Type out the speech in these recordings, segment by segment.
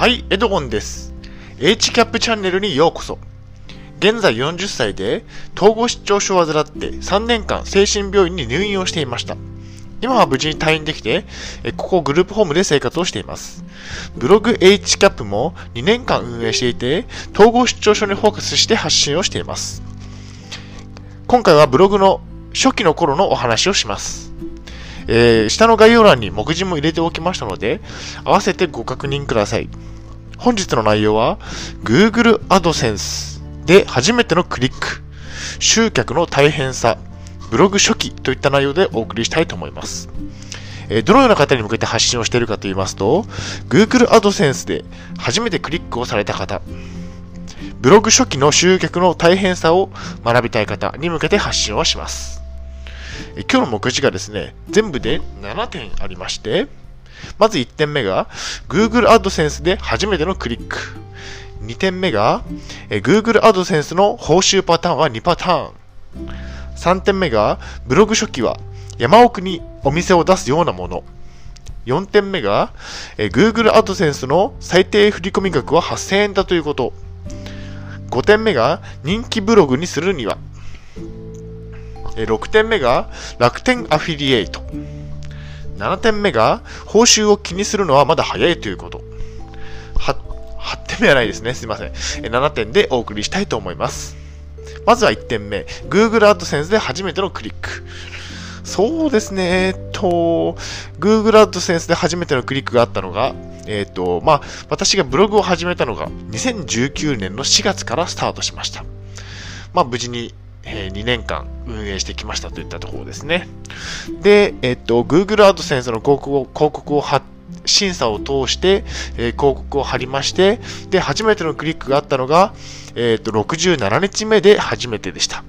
はい、エドゴンです。H キャップチャンネルにようこそ。現在40歳で統合失調症を患って3年間精神病院に入院をしていました。今は無事に退院できて、ここグループホームで生活をしています。ブログ H キャップも2年間運営していて、統合失調症にフォーカスして発信をしています。今回はブログの初期の頃のお話をします。えー、下の概要欄に目次も入れておきましたので、合わせてご確認ください。本日の内容は、Google AdSense で初めてのクリック、集客の大変さ、ブログ初期といった内容でお送りしたいと思います。えどのような方に向けて発信をしているかと言いますと、Google AdSense で初めてクリックをされた方、ブログ初期の集客の大変さを学びたい方に向けて発信をします。今日の目次がですね、全部で7点ありまして、まず1点目が Google AdSense で初めてのクリック。2点目が Google AdSense の報酬パターンは2パターン。3点目がブログ初期は山奥にお店を出すようなもの。4点目が Google AdSense の最低振込額は8000円だということ。5点目が人気ブログにするには6点目が楽天アフィリエイト。7点目が報酬を気にするのはまだ早いということ。8, 点目はないですね。すいません。7点でお送りしたいと思います。まずは1点目。Google AdSense で初めてのクリック。そうですね。えっと、Google AdSense で初めてのクリックがあったのが、えっと、まあ、私がブログを始めたのが2019年の4月からスタートしました。まあ、無事にえ2年間運営してきましたといったところですね。で、えっと、Google AdSense の広告を広告を審査を通して、えー、広告を貼りまして、で、初めてのクリックがあったのが、えっと、67日目で初めてでした。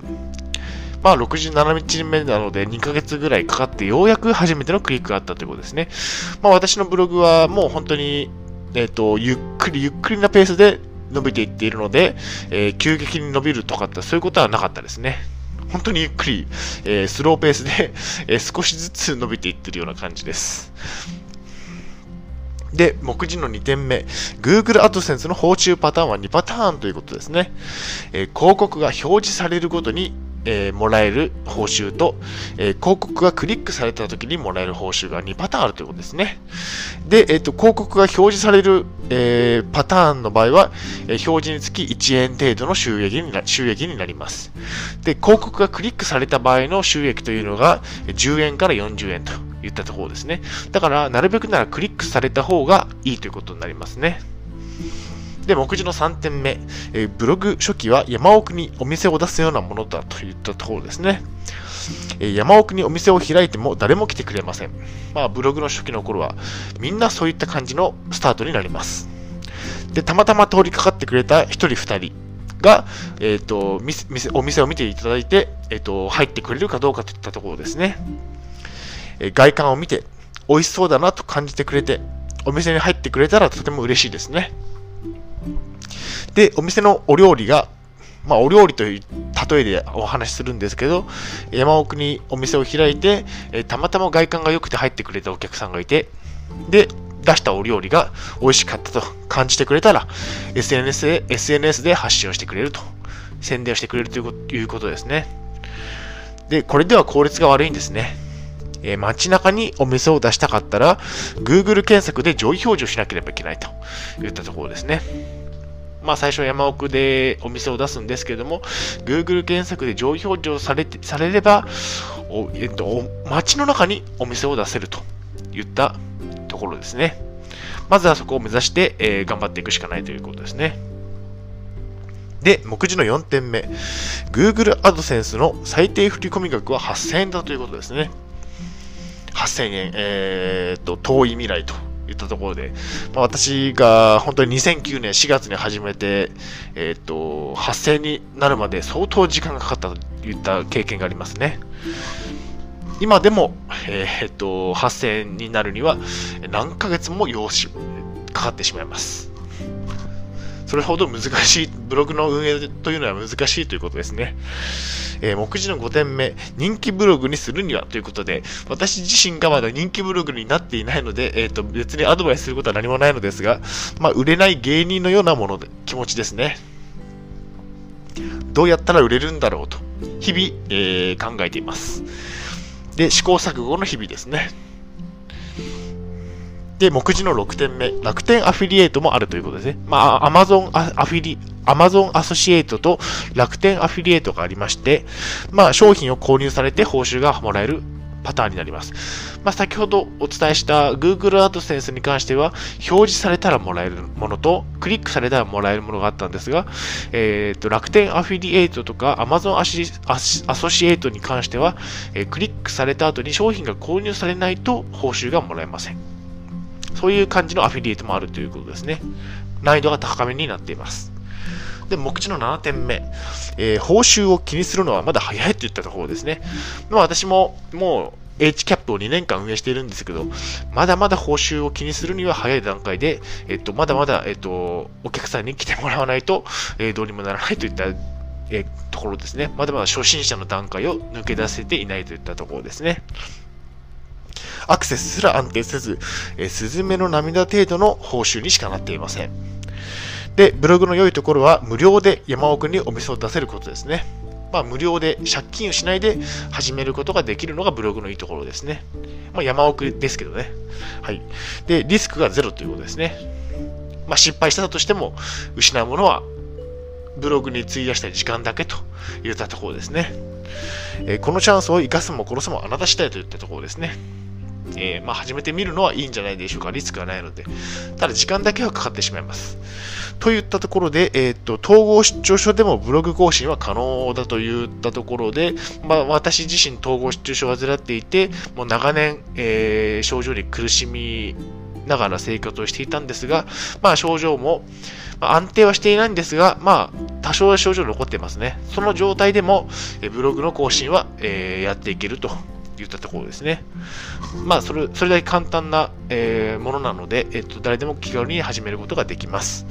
まあ、67日目なので2ヶ月ぐらいかかってようやく初めてのクリックがあったということですね。まあ、私のブログはもう本当に、えっ、と、ゆっくりゆっくりなペースで伸びていっているので、えー、急激に伸びるとかってそういうことはなかったですね。本当にゆっくり、えー、スローペースで、えー、少しずつ伸びていってるような感じです。で、目次の2点目、Google AdSense の報酬パターンは2パターンということですね。えー、広告が表示されるごとにえー、もらえる報酬と、えー、広告がクリックされた時にもらえる報酬が2パターンあるということですね。で、えーと、広告が表示される、えー、パターンの場合は、え表示につき1円程度の収益にな収益になります。で、広告がクリックされた場合の収益というのが10円から40円といったところですね。だから、なるべくならクリックされた方がいいということになりますね。で、目次の3点目、えー、ブログ初期は山奥にお店を出すようなものだといったところですね。えー、山奥にお店を開いても誰も来てくれません。まあ、ブログの初期の頃は、みんなそういった感じのスタートになります。で、たまたま通りかかってくれた1人2人が、え、ー、と、店お店を見ていただいて、えっ、ー、と、入ってくれるかどうかといったところですね。えー、外観を見て、美味しそうだなと感じてくれて、お店に入ってくれたらとても嬉しいですね。で、お店のお料理が、まあ、お料理という例えでお話しするんですけど、山奥にお店を開いて、えたまたま外観が良くて入ってくれたお客さんがいて、で、出したお料理が美味しかったと感じてくれたら、SNS で SNS で発信をしてくれると、宣伝をしてくれるということですね。で、これでは効率が悪いんですね。えー、街中にお店を出したかったら、Google 検索で上位表示をしなければいけないといったところですね。まあ最初は山奥でお店を出すんですけども、Google 検索で上位表示をされてされれば、おえっと、街の中にお店を出せるといったところですね。まずはそこを目指して、えー、頑張っていくしかないということですね。で、目次の4点目。Google AdSense の最低振込額は8000円だということですね。8000円、えー、っと、遠い未来と言ったところで、まあ、私が本当に2009年4月に始めて、えっ、と、発生になるまで相当時間がかかったといった経験がありますね。今でも、えっ、と、発生になるには何ヶ月も用紙かかってしまいます。それほど難しい、ブログの運営というのは難しいということですね。えー、目次の5点目、人気ブログにするにはということで、私自身がまだ人気ブログになっていないので、えっ、ー、と、別にアドバイスすることは何もないのですが、まあ、売れない芸人のようなもので、気持ちですね。どうやったら売れるんだろうと、日々、えー、考えています。で、試行錯誤の日々ですね。で、目次の6点目、楽天アフィリエイトもあるということですね。まあ、アマゾンアフィリ、アマゾンアソシエイトと楽天アフィリエイトがありまして、まあ、商品を購入されて報酬がもらえるパターンになります。まあ、先ほどお伝えした Google AdSense に関しては、表示されたらもらえるものと、クリックされたらもらえるものがあったんですが、えー、と楽天アフィリエイトとか Amazon アソシエイトに関しては、えー、クリックされた後に商品が購入されないと報酬がもらえません。そういう感じのアフィリエイトもあるということですね。難易度が高めになっています。で、目次の7点目、えー、報酬を気にするのはまだ早いといったところですね。まあ、私ももう H キャップを2年間運営しているんですけど、まだまだ報酬を気にするには早い段階で、えっと、まだまだ、えっと、お客さんに来てもらわないと、えー、どうにもならないといったえところですね。まだまだ初心者の段階を抜け出せていないといったところですね。アクセスすら安定せず、えー、スズメの涙程度の報酬にしかなっていません。で、ブログの良いところは無料で山奥にお店を出せることですね。まあ、無料で借金をしないで始めることができるのがブログのいいところですね。まあ、山奥ですけどね。はい。で、リスクがゼロということですね。まあ、失敗したとしても、失うものはブログに費やした時間だけといったところですね。えー、このチャンスを生かすも殺すもあなた次第といったところですね。えー、まあ、始めてみるのはいいんじゃないでしょうか。リスクはないので。ただ時間だけはかかってしまいます。といったところで、えっ、と、統合失調症でもブログ更新は可能だといったところで、まあ、私自身統合失調症を患っていて、もう長年、えー、症状に苦しみながら生活をしていたんですが、まあ、症状も、ま安定はしていないんですが、まあ、多少は症状残ってますね。その状態でも、えブログの更新は、えー、やっていけると言ったところですね。まあ、それ、それだけ簡単な、えー、ものなので、えっと、誰でも気軽に始めることができます。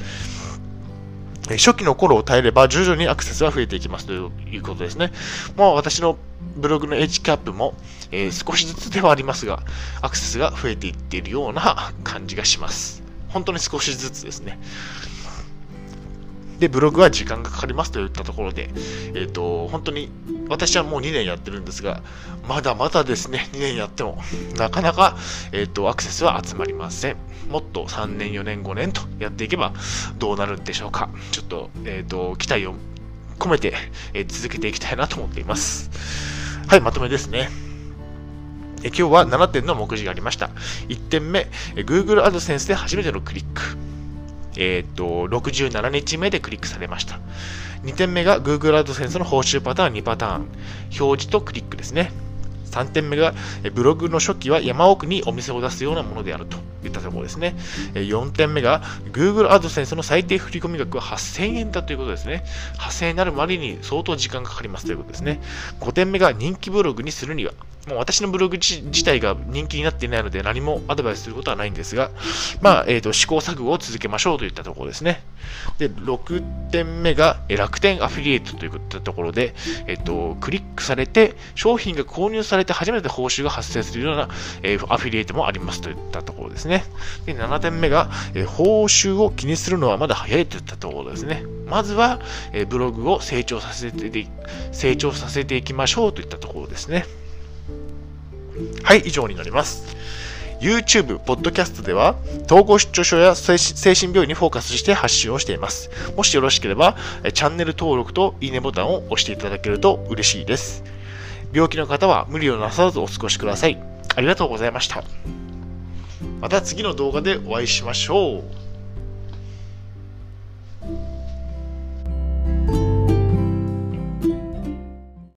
初期の頃を耐えれば徐々にアクセスは増えていきますということですね。もう私のブログの HCAP も、えー、少しずつではありますが、アクセスが増えていっているような感じがします。本当に少しずつですね。で、ブログは時間がかかりますといったところで、えっ、ー、と、本当に私はもう2年やってるんですが、まだまだですね、2年やっても、なかなか、えっ、ー、と、アクセスは集まりません。もっと3年、4年、5年とやっていけばどうなるんでしょうか。ちょっと、えっ、ー、と、期待を込めて、え続けていきたいなと思っています。はい、まとめですね。え今日は7点の目次がありました。1点目、Google AdSense で初めてのクリック。えっ、ー、と、67日目でクリックされました。2点目が Google AdSense の報酬パターン2パターン。表示とクリックですね。3点目が、ブログの初期は山奥にお店を出すようなものであるといったところですね。4点目が、Google AdSense の最低振込額は8000円だということですね。8000円になるまでに相当時間がかかりますということですね。5点目が人気ブログにするには、もう私のブログ自体が人気になっていないので何もアドバイスすることはないんですが、まあ、えっ、ー、と、試行錯誤を続けましょうといったところですね。で、6点目が楽天アフィリエイトといったところで、えっ、ー、と、クリックされて、商品が購入されて初めて報酬が発生するような、えー、アフィリエイトもありますといったところですね。ねで、7点目が、え報酬を気にするのはまだ早いといったところですね。まずは、えブログを成長させて、成長させていきましょうといったところですね。はい、以上になります。YouTube、ポッドキャストでは、統合失調症や精神病院にフォーカスして発信をしています。もしよろしければ、チャンネル登録といいねボタンを押していただけると嬉しいです。病気の方は無理をなさらずお過ごしください。ありがとうございました。また次の動画でお会いしましょう。